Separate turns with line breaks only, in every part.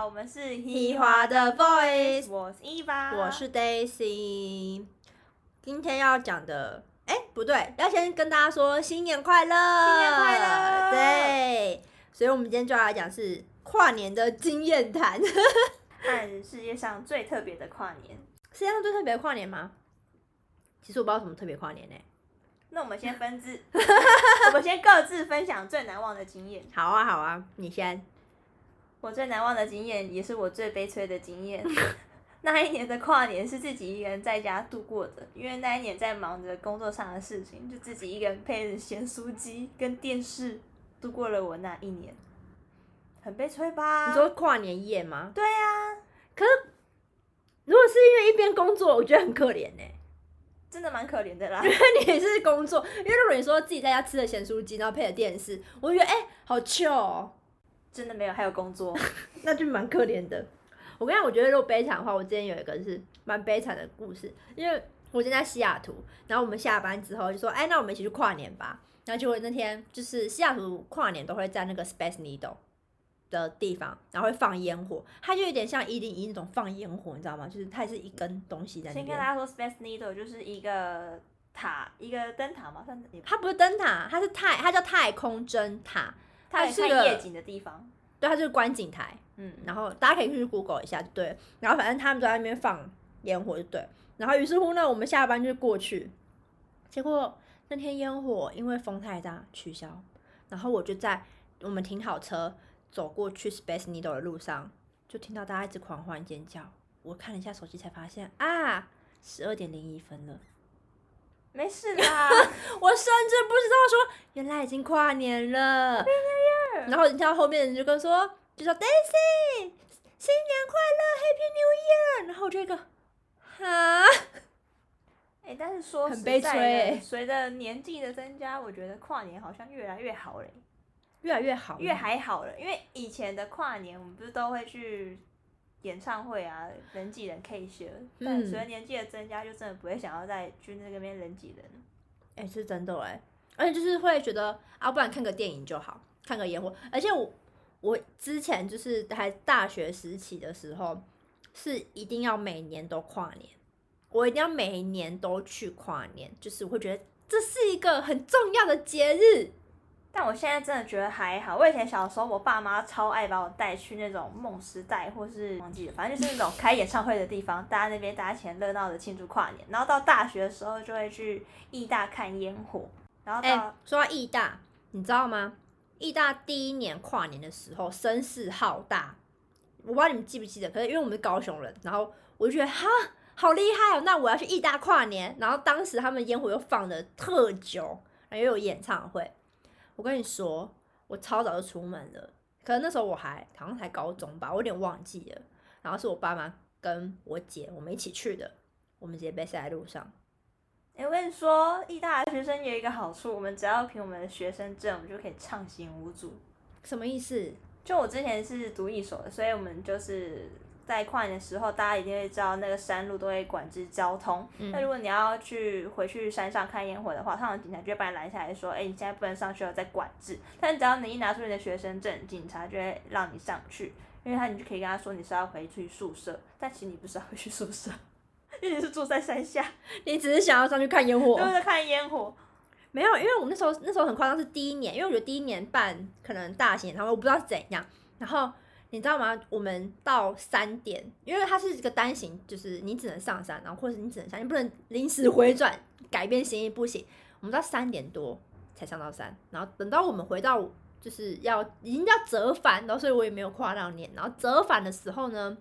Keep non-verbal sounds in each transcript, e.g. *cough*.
好，我们是
一华的 Voice
我是伊娃，
我是 Daisy。今天要讲的，哎、不对，要先跟大家说新年快乐，
新年快乐
对，所以我们今天就要来讲是跨年的经验谈。
看世界上最特别的跨年。
世界上最特别的跨年吗？其实我不知道什么特别跨年呢、
那我们先分支，*laughs* 我们先各自分享最难忘的经验。
好啊，好啊，你先。
我最难忘的经验，也是我最悲催的经验。*laughs* 那一年的跨年是自己一个人在家度过的，因为那一年在忙着工作上的事情，就自己一个人配着咸酥鸡跟电视度过了我那一年，很悲催吧？
你说跨年夜吗？
对啊，可是
如果是因为一边工作，我觉得很可怜呢、
真的蛮可怜的啦。*laughs*
因为你是工作，因为如果你说自己在家吃的咸酥鸡，然后配着电视，我就觉得哎、好 chill 哦。
真的没有，还有工作。*laughs*
那就蛮可怜的。我跟你讲，我觉得如果悲惨的话，我之前有一个是蛮悲惨的故事，因为我今天在西雅图，然后我们下班之后就说，哎，那我们一起去跨年吧。然后结果那天就是西雅图跨年都会在那个 Space Needle 的地方，然后会放烟火，它就有点像一零一那种放烟火，你知道吗？就是它也是一根东西在那边。
先跟大家说，Space Needle 就是一个塔，一个灯塔嘛，算是
它不是灯塔，它是太，它叫太空针塔，
它
是
夜景的地方。
对，它就是观景台。
嗯，
然后大家可以去 Google 一下，对。然后反正他们都在那边放烟火，就对。然后于是乎呢，我们下班就过去，结果那天烟火因为风太大取消，然后我就在我们停好车走过去 Space Needle 的路上，就听到大家一直狂欢尖叫。我看了一下手机，才发现啊，十二点零一分了。
没事啦。*laughs*
我甚至不知道说，原来已经跨年了。然后你听到后面人就跟说，就说 Daisy，新年快乐，Happy New Year。然后这个，哈，
哎、但是说
很悲催
随着年纪的增加，我觉得跨年好像越来越好嘞，
越来越好，
越还好了。因为以前的跨年，我们不是都会去演唱会啊，人挤人 K 学，但
嗯
随着年纪的增加，就真的不会想要再去那个边人挤人。
哎、是真的哎，而且就是会觉得啊，不然看个电影就好，看个烟火。而且我我之前就是还大学时期的时候，是一定要每年都跨年，我一定要每年都去跨年，就是我会觉得这是一个很重要的节日。
但我现在真的觉得还好。我以前小时候，我爸妈超爱把我带去那种梦时代，或是忘记了，反正就是那种开演唱会的地方，大家那边大家很热闹的庆祝跨年。然后到大学的时候，就会去艺大看烟火。然后
哎、
到、
说到艺大，你知道吗？义大第一年跨年的时候声势浩大，我不知道你们记不记得，可是因为我们是高雄人，然后我就觉得哈好厉害哦，那我要去义大跨年。然后当时他们烟火又放的特久，然后又有演唱会。我跟你说，我超早就出门了，可能那时候我还好像才高中吧，我有点忘记了。然后是我爸妈跟我姐我们一起去的，我们直接被塞在路上。
哎、我跟你说，艺大的学生有一个好处，我们只要凭我们的学生证，我们就可以畅行无阻。
什么意思？
就我之前是读一所的，所以我们就是在跨年的时候，大家一定会知道那个山路都会管制交通。
嗯
那如果你要去回去山上看烟火的话，通常警察就会把你拦下来说：“哎、你现在不能上去了，在管制。”但只要你一拿出你的学生证，警察就会让你上去，因为他你就可以跟他说你是要回去宿舍，但其实你不是要回去宿舍，因为你是住在山下，*laughs*
你只是想要上去看烟火？
就是在看烟火。
没有，因为我那时候那时候很夸张，是第一年，因为我觉得第一年办可能大型演唱会，我不知道是怎样。然后你知道吗？我们到三点，因为它是一个单行，就是你只能上山，然后或者是你只能下，你不能临时回转改变心意，不行。我们到三点多才上到山，然后等到我们回到就是要已经要折返了，所以我也没有跨到年。然后折返的时候呢，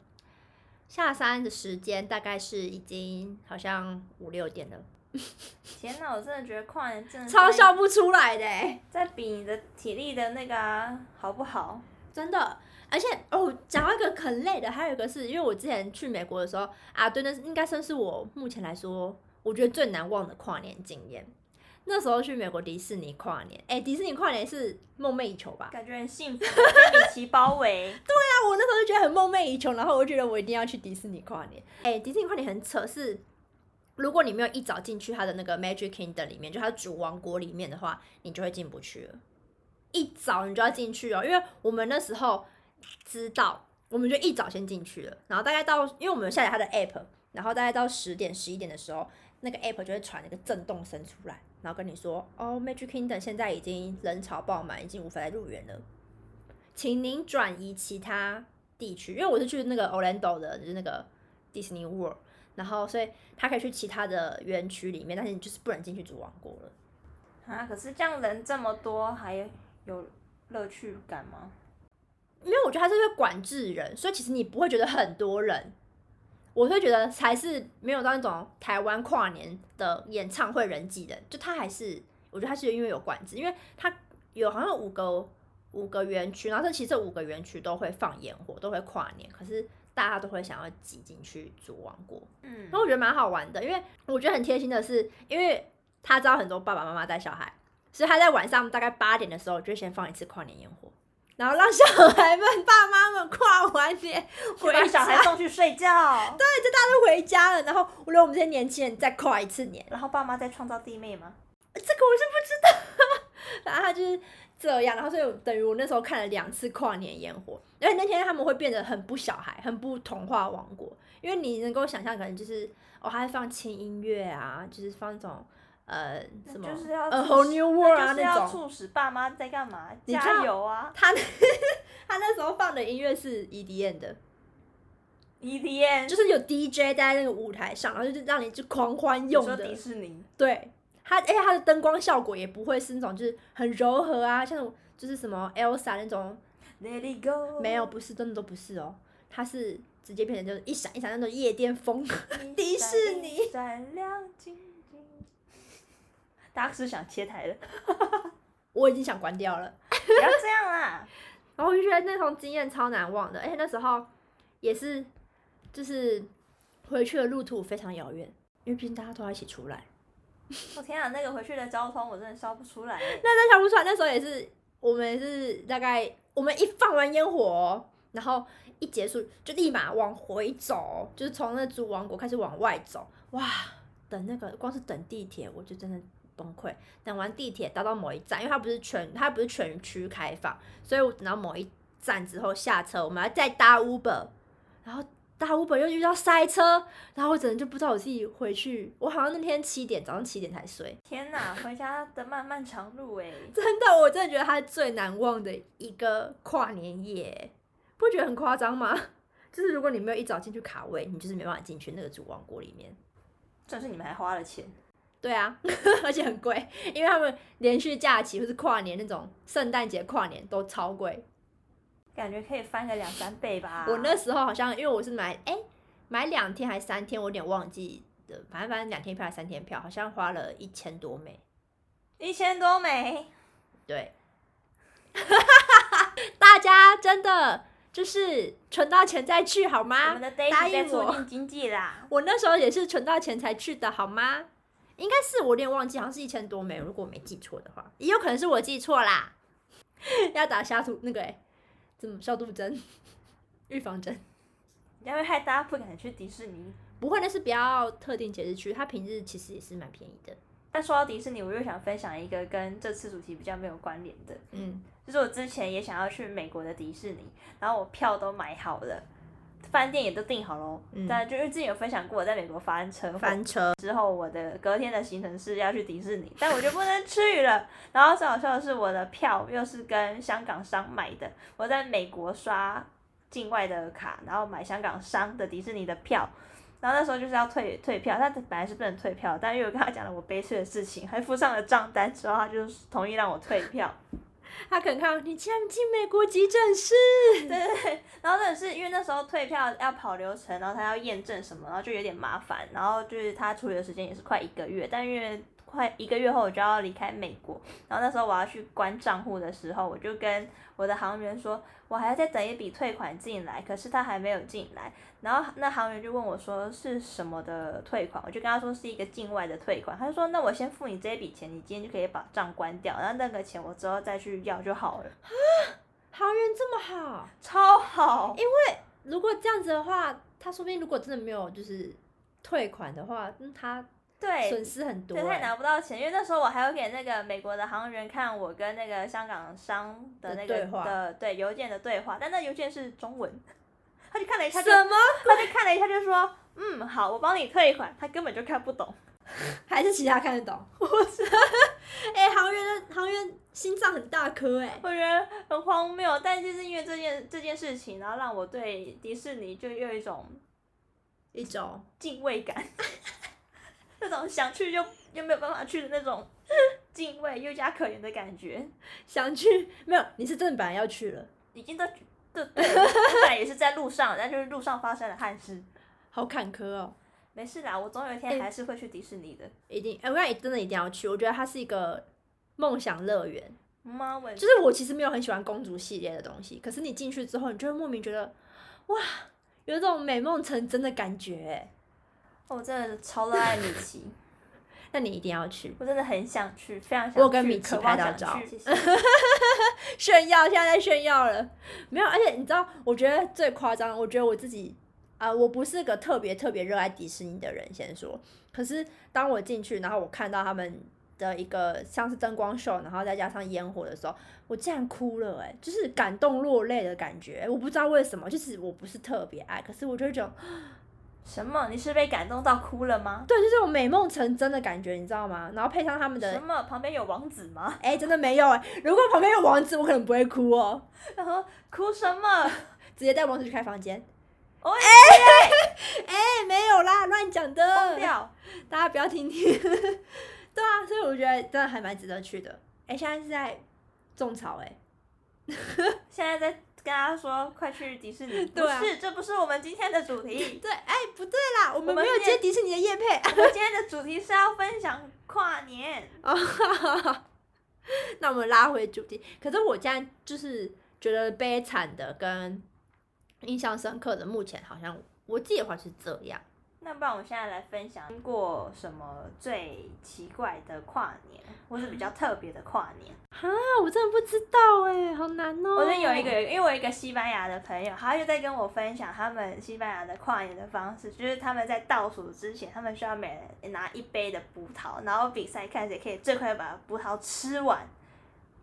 下山的时间大概是已经好像五六点了，*laughs*
天哪，我真的觉得跨年真的
超笑不出来的、欸。*laughs*
在比你的体力的那个啊，好不好？
真的，而且哦，讲到一个很累的，还有一个是因为我之前去美国的时候啊，对，那是应该算是我目前来说，我觉得最难忘的跨年经验。那时候去美国迪士尼跨年，哎、迪士尼跨年是梦寐以求吧？
感觉很幸福，被米奇包围。*laughs*
对啊我那时候就觉得很梦寐以求，然后我就觉得我一定要去迪士尼跨年。哎、迪士尼跨年很扯，是如果你没有一早进去它的那个 Magic Kingdom 里面，就它的主王国里面的话，你就会进不去了。一早你就要进去哦，因为我们那时候知道我们就一早先进去了，然后大概到，因为我们有下载它的 app，然后大概到十点十一点的时候，那个 app 就会传一个震动声出来，然后跟你说，哦，Magic Kingdom 现在已经人潮爆满，已经无法再入园了，请您转移其他地区，因为我是去那个 Orlando 的，就是那个 Disney World，然后所以他可以去其他的园区里面，但是你就是不能进去主王国了。
啊，可是这样人这么多，还有乐趣感吗？
因为我觉得他是会管制人，所以其实你不会觉得很多人，我会觉得才是没有到那种台湾跨年的演唱会人挤人，就他还是我觉得他是因为有管制，因为他有好像五个五个园区，然后这其实这五个园区都会放烟火，都会跨年，可是大家都会想要挤进去煮王国，
嗯
然后我觉得蛮好玩的，因为我觉得很贴心的是，因为他知道很多爸爸妈妈带小孩，所以他在晚上大概八点的时候就先放一次跨年烟火。然后让小孩们、爸妈们跨完年回
把小孩送去睡觉，对，
就大家都回家了，然后我让我们这些年轻人再跨一次年，
然后爸妈再创造弟妹吗？
这个我是不知道。*laughs* 然后他就是这样，然后所以等于我那时候看了两次跨年烟火，而且那天他们会变得很不小孩，很不童话王国，因为你能够想象，可能就是哦，还会放轻音乐啊，就是放那种呃什么
就是要
A Whole New World 啊
就是要
那种。
促使爸妈在干嘛？加油啊
他 *laughs* 他那时候放的音乐是 EDM 的
，！EDM
就是有 DJ 在那个舞台上，然后就是让你就狂欢用的
迪。士尼，
对，它而且它的灯光效果也不会是那种就是很柔和啊，像那种就是什么 Elsa 那种
，Let it go，
没有，不是，真的都不是哦，它是直接变成就是一闪一闪那种夜店风。迪士尼
闪亮晶晶。大家是想切台了？*laughs*
我已经想关掉了，
不要这样啦！
然后我就觉得那种经验超难忘的，而且那时候也是就是回去的路途非常遥远，因为毕竟大家都要一起出来。
我天啊，那个回去的交通我真的笑不出来欸。*laughs*
那真想不出来，那时候也是我们也是大概我们一放完烟火哦、然后一结束就立马往回走，就是从那主王国开始往外走，哇！等那个光是等地铁我就真的崩溃。等完地铁搭到某一站，因为它不是全它不是全区开放，所以我等到某一站之后下车，我们要再搭 Uber，然后搭 Uber 又遇到塞车，然后我整个就不知道我自己回去，我好像那天七点早上七点才睡。
天哪，回家的漫漫长路哎。*laughs*
真的，我真的觉得它是最难忘的一个跨年夜，不觉得很夸张吗？*laughs* 就是如果你没有一早进去卡位，你就是没办法进去那个主王国里面。
但是你们还花了钱，
对啊，*laughs* 而且很贵，因为他们连续假期或是跨年那种圣诞节跨年都超贵。
感觉可以翻个两三倍吧。
我那时候好像因为我是买哎、买两天还三天，我有点忘记的，反正反正两天票还是三天票，好像花了一千多美。
一千多美，
对，*laughs* 大家真的就是存到钱再去好
我
吗
们？的
答应我
促进经济啦。
我那时候也是存到钱才去的好吗？应该是我有点忘记，好像是一千多枚，如果我没记错的话，也有可能是我记错啦。*laughs* 要打消毒那个哎、怎么消毒针、*laughs* 预防针？
你要会害大家不敢去迪士尼。
不会，那是比较特定节日去，它平日其实也是蛮便宜的。
但说到迪士尼，我又想分享一个跟这次主题比较没有关联的，
嗯，
就是我之前也想要去美国的迪士尼，然后我票都买好了，饭店也都订好喽。
嗯
但就因为之前有分享过，我在美国翻车
翻车，
之后，我的隔天的行程是要去迪士尼，但我就不能去了。然后最好笑的是，我的票又是跟香港商买的，我在美国刷境外的卡，然后买香港商的迪士尼的票。然后那时候就是要退退票，但本来是不能退票，但因为我跟他讲了我悲催的事情，还附上了账单之后，他就同意让我退票。
他可能看到你竟然进美国急诊室，
对对对，然后真的是因为那时候退票要跑流程，然后他要验证什么，然后就有点麻烦，然后就是他处理的时间也是快一个月，但因为快一个月后我就要离开美国，然后那时候我要去关账户的时候，我就跟我的行员说，我还要再等一笔退款进来，可是他还没有进来，然后那行员就问我说是什么的退款，我就跟他说是一个境外的退款，他就说那我先付你这一笔钱，你今天就可以把账关掉，然后那个钱我之后再去要就好了，
啊，行员这么好，
超好。
因为如果这样子的话，他说不定如果真的没有就是退款的话，那他
对，
损失很多、
对，他也
欸。
拿不到钱，因为那时候我还有给那个美国的航员看我跟那个香港商的那个
的对话
对邮件的对话，但那邮件是中文，他就看了一下就，
什么？
他就看了一下就说，嗯，好，我帮你退款。他根本就看不懂。*laughs*
还是其他看得懂？我是，*laughs* 哎、航员的航员心脏很大颗哎、
我觉得很荒谬，但就是因为这件这件事情，然后让我对迪士尼就有一种
一种
敬畏感，*laughs* *laughs* 那种想去又又没有办法去的那种 *laughs* 敬畏又加可怜的感觉，
想去没有？你是真的本来要去了，
已经都对 *laughs* 对，我本来也是在路上，但就是路上发生了憾事。
好坎坷哦。
没事啦，我总有一天还是会去迪士尼的。
一定，哎、我感觉真的一定要去。我觉得它是一个梦想乐园。
妈，我
就是我其实没有很喜欢公主系列的东西，可是你进去之后，你就会莫名觉得，哇，有一种美梦成真的感觉哎。
我真的超热爱米奇，*laughs*
那你一定要去
我真的很想去，非常想去。
我跟米奇拍到照
去谢谢。*laughs*
炫耀，现在在炫耀了。没有，而且你知道，我觉得最夸张，我觉得我自己啊、我不是个特别特别热爱迪士尼的人，先说。可是当我进去，然后我看到他们的一个像是灯光秀，然后再加上烟火的时候，我竟然哭了、哎，就是感动落泪的感觉。我不知道为什么，就是我不是特别爱，可是我就会觉得，
什么？你是被感动到哭了吗？
对，就是这种美梦成真的感觉，你知道吗？然后配上他们的
什，么？旁边有王子吗？
哎、真的没有哎、如果旁边有王子，我可能不会哭哦，
然后哭什么？
直接带王子去开房间。
我也
哎、没有啦，乱讲的，
疯掉。
大家不要听听。对啊，所以我觉得真的还蛮值得去的。哎、现在是在种草哎、*laughs*
现在在跟大家说，快去迪士尼。不 *laughs*
对啊
是，这不是我们今天的主题。*laughs*
对，哎、不对啦，我们没有接迪士尼的叶配。
我们今天的主题是要分享跨年。
那我们拉回主题，可是我现在就是觉得悲惨的跟印象深刻的，目前好像我自己的话是这样。
那不然我现在来分享过什么最奇怪的跨年，或是比较特别的跨年。
哈，我真的不知道哎、好难哦、
我这有一个，因为我有一个西班牙的朋友，他就在跟我分享他们西班牙的跨年的方式，就是他们在倒数之前，他们需要每人拿一杯的葡萄，然后比赛看谁可以最快把葡萄吃完。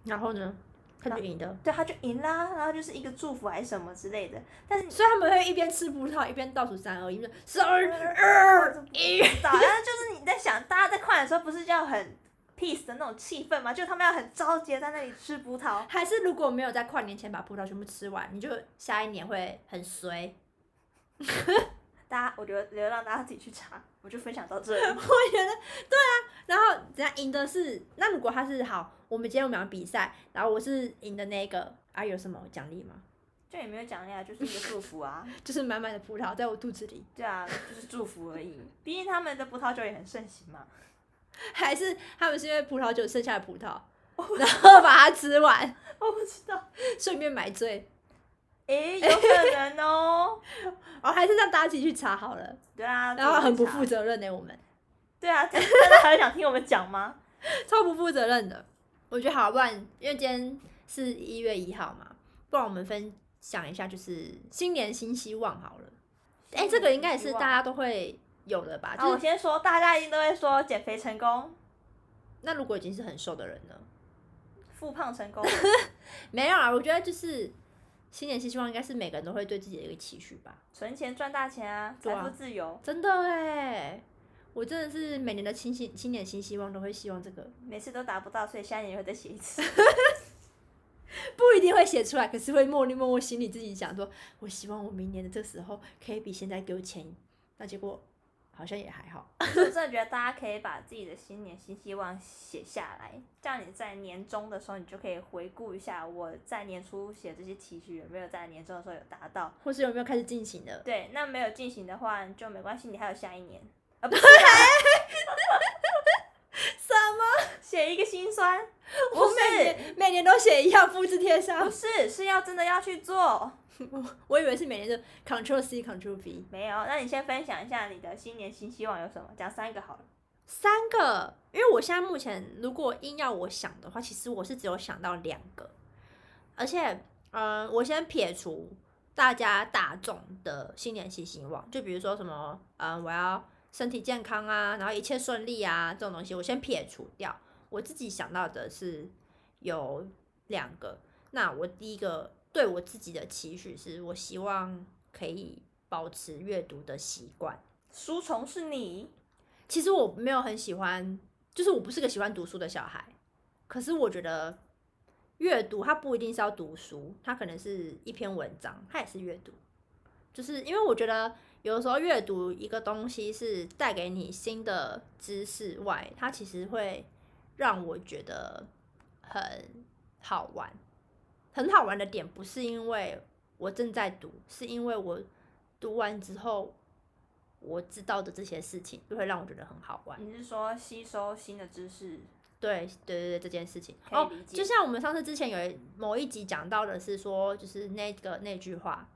然后呢，他就赢的。
对，他就赢啦，然后就是一个祝福还是什么之类的。但是
所以他们会一边吃葡萄一边倒数三二一，就三二一。
不知道，但是就是你在想，大家在跨年的时候不是就要很 peace 的那种气氛吗？就他们要很着急地在那里吃葡萄。
还是如果没有在跨年前把葡萄全部吃完，你就下一年会很衰。*laughs*
大家，我觉得留让大家自己去查，我就分享到这里。*laughs*
我觉得对啊，然后人家赢的是，那如果他是好，我们今天我们要比赛，然后我是赢的那个啊，有什么奖励吗？
就也没有奖励啊，就是一个祝福啊。*laughs*
就是满满的葡萄在我肚子里，
对啊，就是祝福而已。毕竟他们的葡萄酒也很盛行嘛。*laughs*
还是他们是因为葡萄酒剩下的葡萄，然后把它吃完，
我不知道，
顺便买醉，
诶、有可能哦。*laughs*
哦，还是让大家自己去查好了，
对啊，
然后很不负
责。
任呢、我们
对啊，真的还想听我们讲吗？*laughs*
超不负责任的。我觉得好，不然因为今天是一月一号嘛，不然我们分享一下，就是新年新希望好了。哎、这个应该也是大家都会有的吧？
啊，
就是
我先说，大家一定都会说减肥成功，
那如果已经是很瘦的人呢？
复胖成功。*laughs*
没有啊，我觉得就是新年新希望，应该是每个人都会对自己的一个期许吧。
存钱赚大钱啊，财富自由。
真的哎，我真的是每年的新新新年新希望都会希望这个，
每次都达不到，所以下年也会再写一次。*laughs*
不一定会写出来，可是会默默默默心里自己想说，我希望我明年的这时候可以比现在给我钱，那结果好像也还好。*laughs*
我真的觉得大家可以把自己的新年新希望写下来，这样你在年终的时候，你就可以回顾一下我在年初写这些期许有没有在年终的时候有达到。
或是有没有开始进行的？
对，那没有进行的话就没关系，你还有下一年。啊，不是啦 *laughs*
什么？
写一个心酸，
我每年每年都写一样，复制贴上
不。是是要真的要去做。*laughs*
我以为是每年就 Ctrl C Ctrl V
没有，那你先分享一下你的新年新希望有什么？讲三个好了。
三个，因为我现在目前如果硬要我想的话，其实我是只有想到两个，而且，嗯、我先撇除大家大众的新年新希望，就比如说什么，嗯、我要身体健康啊，然后一切顺利啊这种东西，我先撇除掉。我自己想到的是有两个，那我第一个对我自己的期许是，我希望可以保持阅读的习惯。
书虫是你，
其实我没有很喜欢，就是我不是个喜欢读书的小孩。可是我觉得阅读它不一定是要读书，它可能是一篇文章，它也是阅读。就是因为我觉得有的时候阅读一个东西是带给你新的知识外，它其实会让我觉得很好玩。很好玩的点不是因为我正在读，是因为我读完之后我知道的这些事情，就会让我觉得很好玩。
你是说吸收新的知识？
对对对对，这件事情
哦，
就像我们上次之前有某一集讲到的是说，就是那个那句话。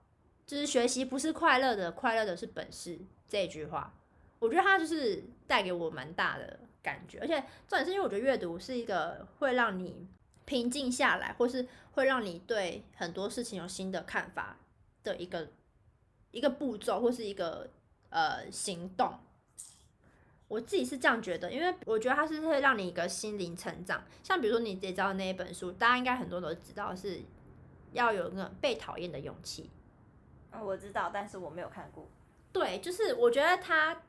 就是学习不是快乐的，快乐的是本事这句话，我觉得它就是带给我蛮大的感觉，而且重点是因为我觉得阅读是一个会让你平静下来，或是会让你对很多事情有新的看法的一个一个步骤，或是一个呃行动。我自己是这样觉得，因为我觉得它是会让你一个心灵成长。像比如说你知道那一本书，大家应该很多都知道，是要有那种被讨厌的勇气。
我知道，但是我没有看过。
对，就是我觉得它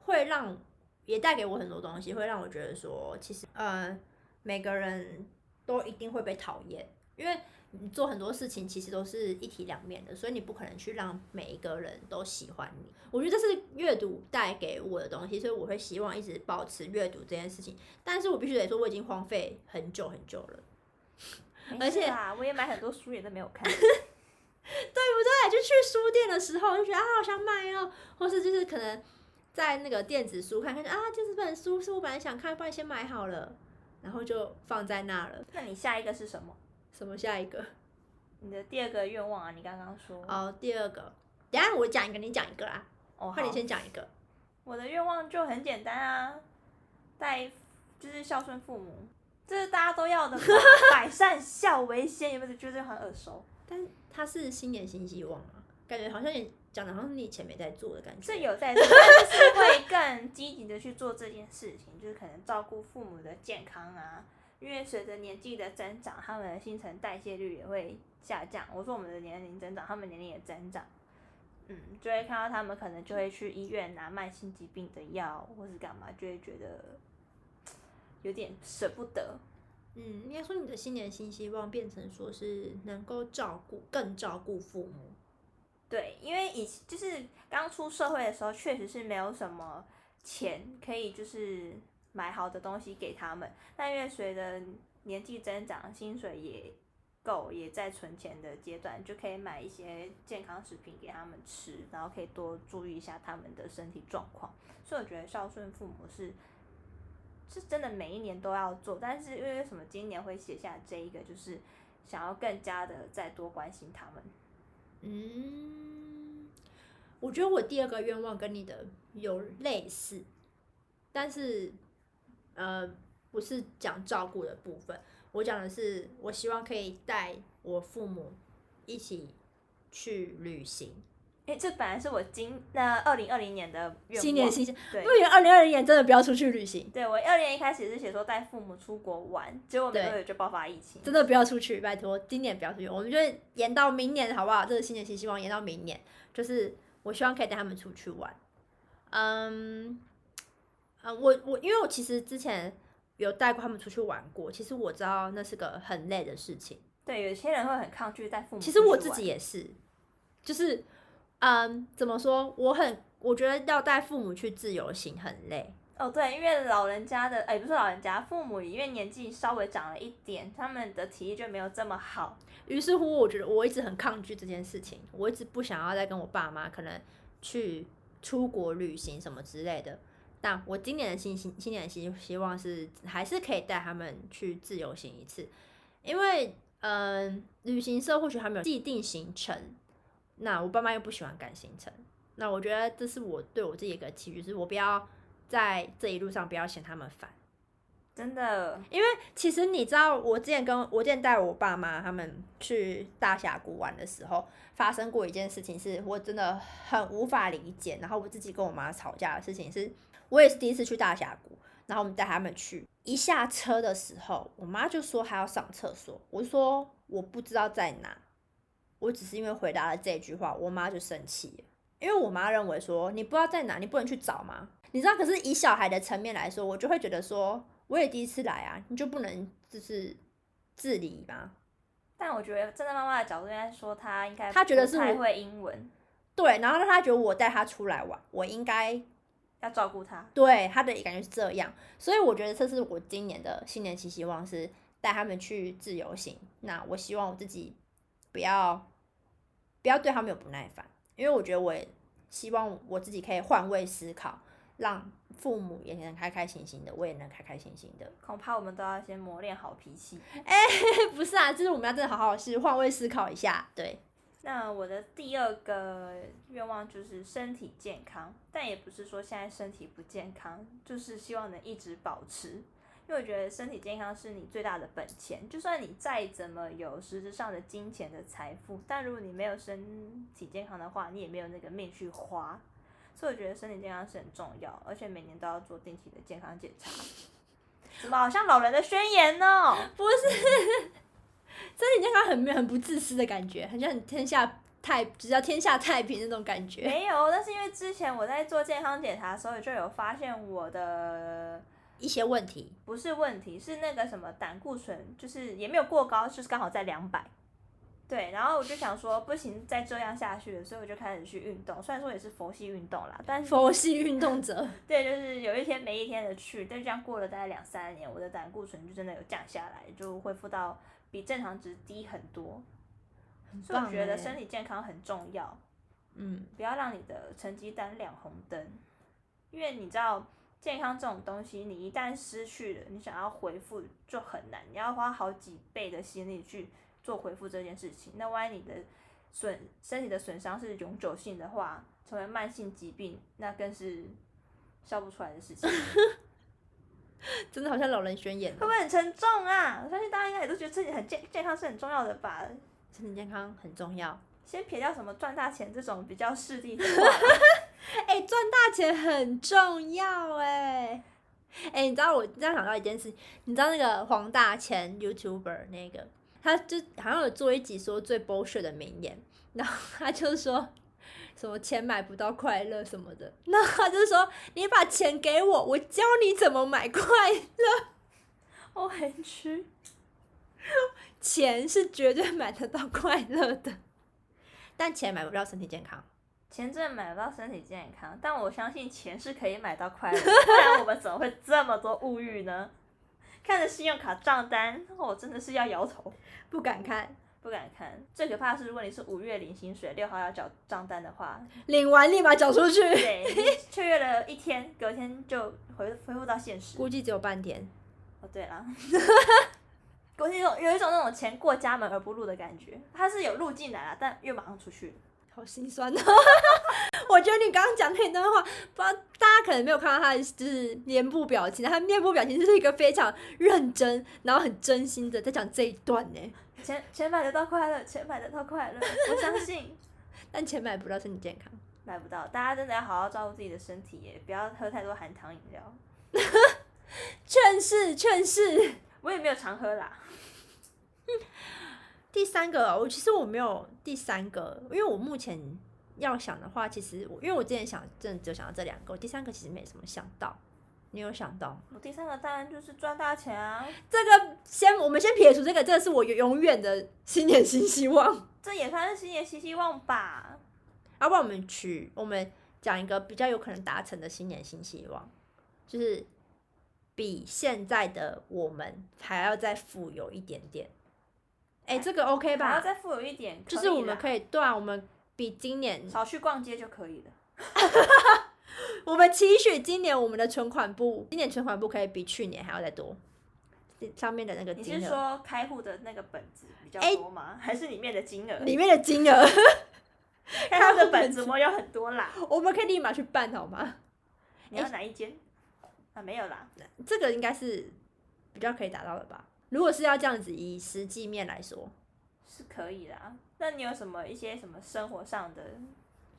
会让也带给我很多东西，会让我觉得说，其实呃，每个人都一定会被讨厌，因为你做很多事情其实都是一体两面的，所以你不可能去让每一个人都喜欢你。我觉得这是阅读带给我的东西，所以我会希望一直保持阅读这件事情。但是我必须得说，我已经荒废很久很久了。
而且啊，我也买很多书，也都没有看。
对不对？就去书店的时候就觉得啊，好想买哦，或是就是可能在那个电子书看看啊，这本书是我本来想看，不然先买好了，然后就放在那了。
那你下一个是什么？
什么下一个？
你的第二个愿望啊？你刚刚说。
哦，第二个，等下我讲一个，你讲一个啦。
哦，
快，你先讲一个。
我的愿望就很简单啊，带就是孝顺父母，这是大家都要的嘛，*laughs* 百善孝为先，有没有觉得很耳熟？
但他是新年新希望啊，感觉好像也讲的好像你以前没在做的感觉。
是有在做，但是会更积极的去做这件事情，就是可能照顾父母的健康啊。因为随着年纪的增长，他们的新陈代谢率也会下降。我说我们的年龄增长，他们年龄也增长，嗯，就会看到他们可能就会去医院拿慢性疾病的药，或是干嘛，就会觉得有点舍不得。
嗯，应该说你的新年新希望变成说是能够照顾更照顾父母。
对，因为以就是刚出社会的时候，确实是没有什么钱可以就是买好的东西给他们。但因为随着年纪增长，薪水也够，也在存钱的阶段，就可以买一些健康食品给他们吃，然后可以多注意一下他们的身体状况。所以我觉得孝顺父母是。是真的每一年都要做，但是因为什么今年会写下这一个，就是想要更加的再多关心他们。
嗯，我觉得我第二个愿望跟你的有类似，但是呃不是讲照顾的部分，我讲的是我希望可以带我父母一起去旅行。
哎，这本来是我今那二零二零年的愿望。
新年新希
对，
不行，二零二零年真的不要出去旅行，
对我二年一开始是写说带父母出国玩，结果没多久就爆发疫情。
真的不要出去，拜托，今年不要出去，我们就延到明年好不好？这是新年新希望延到明年，就是我希望可以带他们出去玩。嗯，呃，我我因为我其实之前有带过他们出去玩过，其实我知道那是个很累的事情。
对，有些人会很抗拒带父母。
其实我自己也是，就是。嗯，怎么说？我很，我觉得要带父母去自由行很累。
哦，对，因为老人家的，哎，不是老人家，父母因为年纪稍微长了一点，他们的体力就没有这么好。
于是乎，我觉得我一直很抗拒这件事情，我一直不想要再跟我爸妈可能去出国旅行什么之类的。但我今年的新新今年的希希望是还是可以带他们去自由行一次，因为嗯，旅行社或许还没有既定行程。那我爸妈又不喜欢赶行程，那我觉得这是我对我自己一个期许，是我不要在这一路上不要嫌他们烦，
真的，
因为其实你知道，我之前跟我之前带我爸妈他们去大峡谷玩的时候，发生过一件事情，是我真的很无法理解，然后我自己跟我妈吵架的事情，是我也是第一次去大峡谷，然后我们带他们去，一下车的时候，我妈就说还要上厕所，我说我不知道在哪。我只是因为回答了这句话，我妈就生气了，因为我妈认为说你不知道在哪，你不能去找吗？你知道，可是以小孩的层面来说，我就会觉得说，我也第一次来啊，你就不能就是自理吗？
但我觉得站在妈妈的角度，应该说她应该
她觉得是我
不太会英文，
对，然后让她觉得我带她出来玩，我应该
要照顾她。
对她的感觉是这样，所以我觉得这是我今年的新年期希望是带他们去自由行。那我希望我自己不要不要对他们有不耐烦，因为我觉得我也希望我自己可以换位思考，让父母也能开开心心的，我也能开开心心的。
恐怕我们都要先磨练好脾气。*laughs*
不是啊，就是我们要真的好好是换位思考一下，对，
那我的第二个愿望就是身体健康，但也不是说现在身体不健康，就是希望能一直保持。因为我觉得身体健康是你最大的本钱，就算你再怎么有实质上的金钱的财富，但如果你没有身体健康的话，你也没有那个命去花。所以我觉得身体健康是很重要，而且每年都要做定期的健康检查。怎么好像老人的宣言呢？*laughs*
不是，身体健康很没很不自私的感觉，很像很天下太只要天下太平那种感觉。
没有，但是因为之前我在做健康检查的时候，就有发现我的
一些问题，
不是问题，是那个什么胆固醇，就是也没有过高，就是刚好在两百。对，然后我就想说，不行，再这样下去了，所以我就开始去运动。虽然说也是佛系运动啦，但是
佛系运动者。*laughs*
对，就是有一天没一天的去，但这样过了大概两三年，我的胆固醇就真的有降下来，就恢复到比正常值低很多。所以我觉得身体健康很重要，
嗯，
不要让你的成绩单亮红灯，因为你知道健康这种东西，你一旦失去了，你想要恢复就很难，你要花好几倍的心力去做恢复这件事情。那万一你的损身体的损伤是永久性的话，成为慢性疾病，那更是笑不出来的事情。*laughs*
真的好像老人宣言
会。不会很沉重啊？我相信大家应该也都觉得自己很健健康是很重要的吧。
身体健康很重要。
先撇掉什么赚大钱这种比较势利的话，*laughs*
哎、赚大钱很重要哎、哎、你知道我这样想到一件事，你知道那个黄大钱 YouTuber 那个，他就好像有做一集说最 bullshit 的名言，然后他就说什么钱买不到快乐什么的，那他就说你把钱给我，我教你怎么买快乐，
我很屈。
钱是绝对买得到快乐的，但钱买不到身体健康。
钱真的买不到身体健康，但我相信钱是可以买到快乐的，不然我们怎么会这么多物欲呢？看着信用卡账单，我真的是要摇头，*laughs*
不敢看，
不敢看。最可怕的是，如果你是五月领薪水，六号要缴账单的话，
领完立马缴出去，
对你雀跃了一天，隔天就回恢复到现实。
估计只有半天。
哦，对了，*laughs* 我有一种有一种那种钱过家门而不入的感觉，它是有入进来了，但又马上出去了。
好心酸哦！*laughs* 我觉得你刚刚讲那段话，不知道大家可能没有看到他的就是脸部表情，他面部表情就是一个非常认真，然后很真心的在讲这一段呢。
钱钱买得到快乐，钱买得到快乐，我相信 *laughs*
但钱买不到身体健康，
买不到。大家真的要好好照顾自己的身体耶，不要喝太多含糖饮料。*laughs*
劝世劝世。
我也没有常喝啦，
第三个哦，我其实我没有第三个，因为我目前要想的话，其实我因为我之前想真的只有想到这两个，我第三个其实没什么想到。你有想到？
我第三个当然就是赚大钱啊，
这个先我们先撇除这个，这个是我永远的新年新希望。
这也算是新年新希望吧。
要不然我们取我们讲一个比较有可能达成的新年新希望，就是比现在的我们还要再富有一点点。哎、这个 OK
吧？然
后？
再富有一点，
就是我们可以对啊，我们比今年
啦，少去逛街就可以了。*laughs*
我们期许今年我们的存款部，今年存款部可以比去年还要再多。上面的那个
你
金额，
是说开户的那个本子比较
哎
多吗？还是里面的金额？
里面的金额，*laughs*
开户的本子我有很多啦。*laughs*
我们可以立马去办好吗？
你要哪一间？啊，没有啦。
这个应该是比较可以达到的吧？如果是要这样子以实际面来说，
是可以啦。那你有什么一些什么生活上的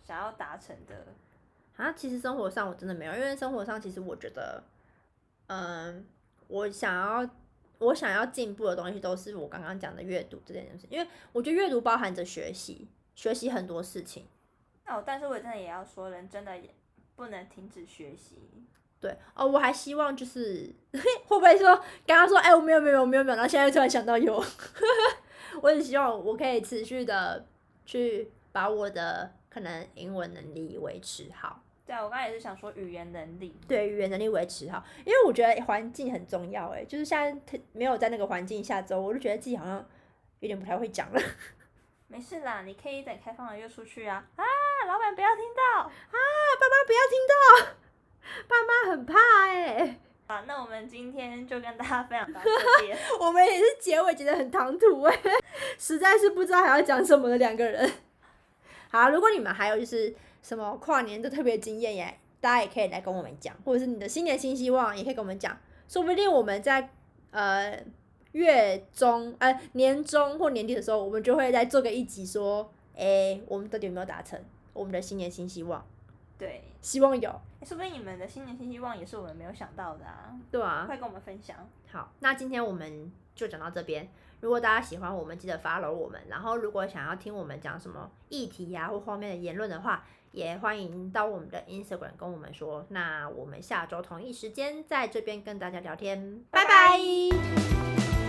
想要达成的？
啊，其实生活上我真的没有，因为生活上其实我觉得，嗯，我想要，我我想要进步的东西都是我刚刚讲的阅读这件事，因为我觉得阅读包含着学习，学习很多事情。
哦，但是我真的也要说，人真的也不能停止学习。
对哦，我还希望就是 *laughs* 会不会说刚刚说哎我没有没有没有没有，然后现在突然想到有，*laughs* 我很希望我可以持续的去把我的可能英文能力维持好。
对啊，我刚才也是想说语言能力。
对语言能力维持好，因为我觉得环境很重要哎，就是现在没有在那个环境下之后，我就觉得自己好像有点不太会讲了。*laughs*
没事啦，你可以等开放了又出去啊！啊，老板不要听到啊，
爸妈不要听到。爸妈很怕哎。
好，那我们今天就跟大家分享到这边。*laughs*
我们也是结尾觉得很唐突哎，实在是不知道还要讲什么的两个人。好，如果你们还有就是什么跨年的特别经验耶，大家也可以来跟我们讲，或者是你的新年新希望也可以跟我们讲，说不定我们在呃月中呃年中或年底的时候，我们就会再做个一集说，哎，我们到底有没有达成我们的新年新希望？
对，
希望有。
说不定你们的新年新希望也是我们没有想到的啊。
对啊，
快跟我们分享。
好，那今天我们就讲到这边。如果大家喜欢我们，记得 follow 我们。然后，如果想要听我们讲什么议题呀或方面的言论的话，也欢迎到我们的 Instagram 跟我们说。那我们下周同一时间在这边跟大家聊天，拜拜。